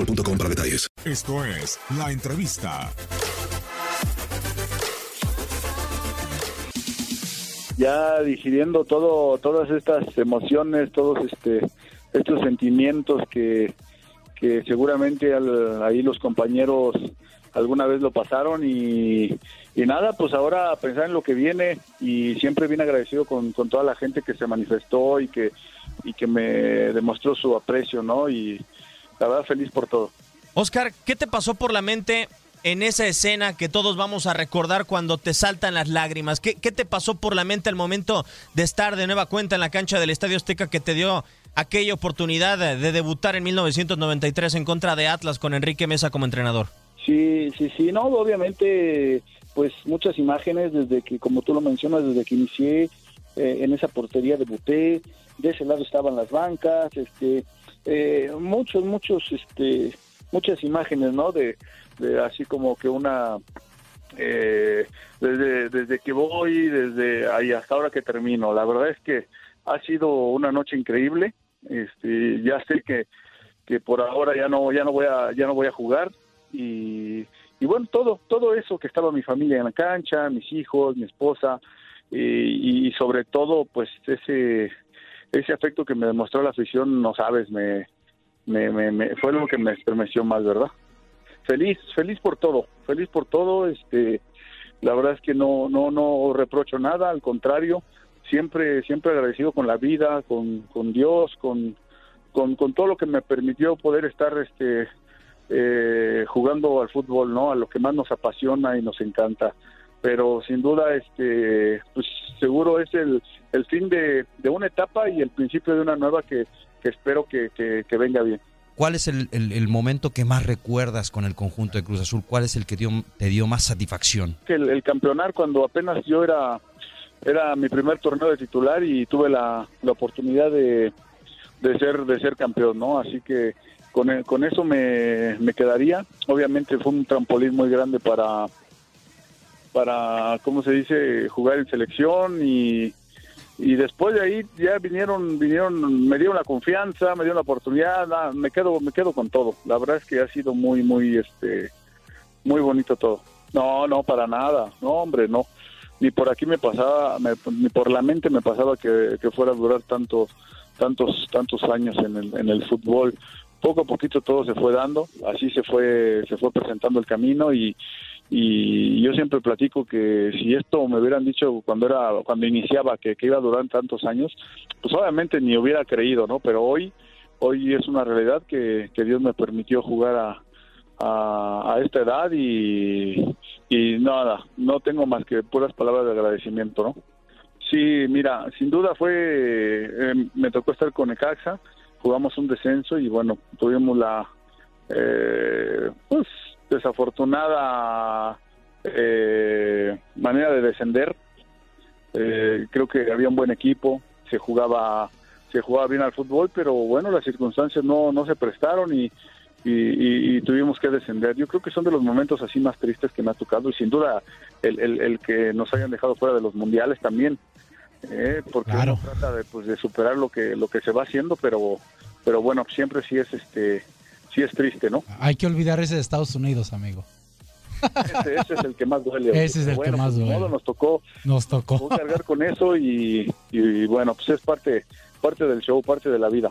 boostmobile.com para detalles. Esto es La Entrevista. Ya digiriendo todo, todas estas emociones, todos este, estos sentimientos que, que seguramente al, ahí los compañeros alguna vez lo pasaron y, y, nada, pues ahora pensar en lo que viene y siempre bien agradecido con, con toda la gente que se manifestó y que, y que me demostró su aprecio, ¿no? Y, la verdad feliz por todo. Oscar, ¿qué te pasó por la mente en esa escena que todos vamos a recordar cuando te saltan las lágrimas? ¿Qué, ¿Qué, te pasó por la mente al momento de estar de nueva cuenta en la cancha del Estadio Azteca que te dio aquella oportunidad de, de debutar en 1993 en contra de Atlas con Enrique Mesa como entrenador? Sí, sí, sí, no, obviamente, pues muchas imágenes desde que, como tú lo mencionas, desde que inicié eh, en esa portería debuté, de ese lado estaban las bancas, este, eh, muchos, muchos, este, muchas imágenes, ¿no? De, de así como que una, eh, desde, desde que voy, desde ahí hasta ahora que termino. La verdad es que ha sido una noche increíble. Este, ya sé que, que por ahora ya no, ya no voy a, ya no voy a jugar y, y bueno, todo, todo eso que estaba mi familia en la cancha, mis hijos, mi esposa y, y sobre todo, pues ese ese afecto que me demostró la afición, no sabes, me, me, me, fue lo que me estremeció más, ¿verdad? Feliz, feliz por todo, feliz por todo, este, la verdad es que no, no, no reprocho nada, al contrario, siempre, siempre agradecido con la vida, con, con Dios, con, con, con todo lo que me permitió poder estar, este, eh, jugando al fútbol, ¿no? A lo que más nos apasiona y nos encanta pero sin duda este pues seguro es el, el fin de, de, una etapa y el principio de una nueva que, que espero que, que, que, venga bien. ¿Cuál es el, el, el, momento que más recuerdas con el conjunto de Cruz Azul? ¿Cuál es el que dio, te dio más satisfacción? El, el campeonar cuando apenas yo era era mi primer torneo de titular y tuve la, la oportunidad de, de ser de ser campeón, ¿no? Así que con, con eso me, me quedaría. Obviamente fue un trampolín muy grande para para, ¿cómo se dice?, jugar en selección y, y después de ahí ya vinieron, vinieron, me dieron la confianza, me dieron la oportunidad, me quedo, me quedo con todo. La verdad es que ha sido muy, muy, este, muy bonito todo. No, no, para nada, no, hombre, no. Ni por aquí me pasaba, ni por la mente me pasaba que, que fuera a durar tantos, tantos, tantos años en el, en el fútbol. Poco a poquito todo se fue dando, así se fue, se fue presentando el camino y, y yo siempre platico que si esto me hubieran dicho cuando era cuando iniciaba que, que, iba a durar tantos años pues obviamente ni hubiera creído no pero hoy hoy es una realidad que, que Dios me permitió jugar a, a, esta edad y, y nada, no tengo más que puras palabras de agradecimiento, ¿no? Sí, mira, sin duda fue, eh, me tocó estar con Ecaxa, jugamos un descenso y bueno, tuvimos la, eh, pues, desafortunada eh, manera de descender. Eh, creo que había un buen equipo, se jugaba, se jugaba bien al fútbol, pero bueno, las circunstancias no, no se prestaron y, y, y, tuvimos que descender. Yo creo que son de los momentos así más tristes que me ha tocado y sin duda el, el, el que nos hayan dejado fuera de los mundiales también, eh, porque uno trata de, pues, de superar lo que lo que se va haciendo, pero pero bueno, siempre sí es este sí es triste, ¿no? Hay que olvidar ese de Estados Unidos, amigo. Ese, ese es el que más duele. Ese es el bueno, que más pues, duele. modo, nos tocó Nos tocó. tocó cargar con eso y, y, bueno, pues es parte parte del show, parte de la vida.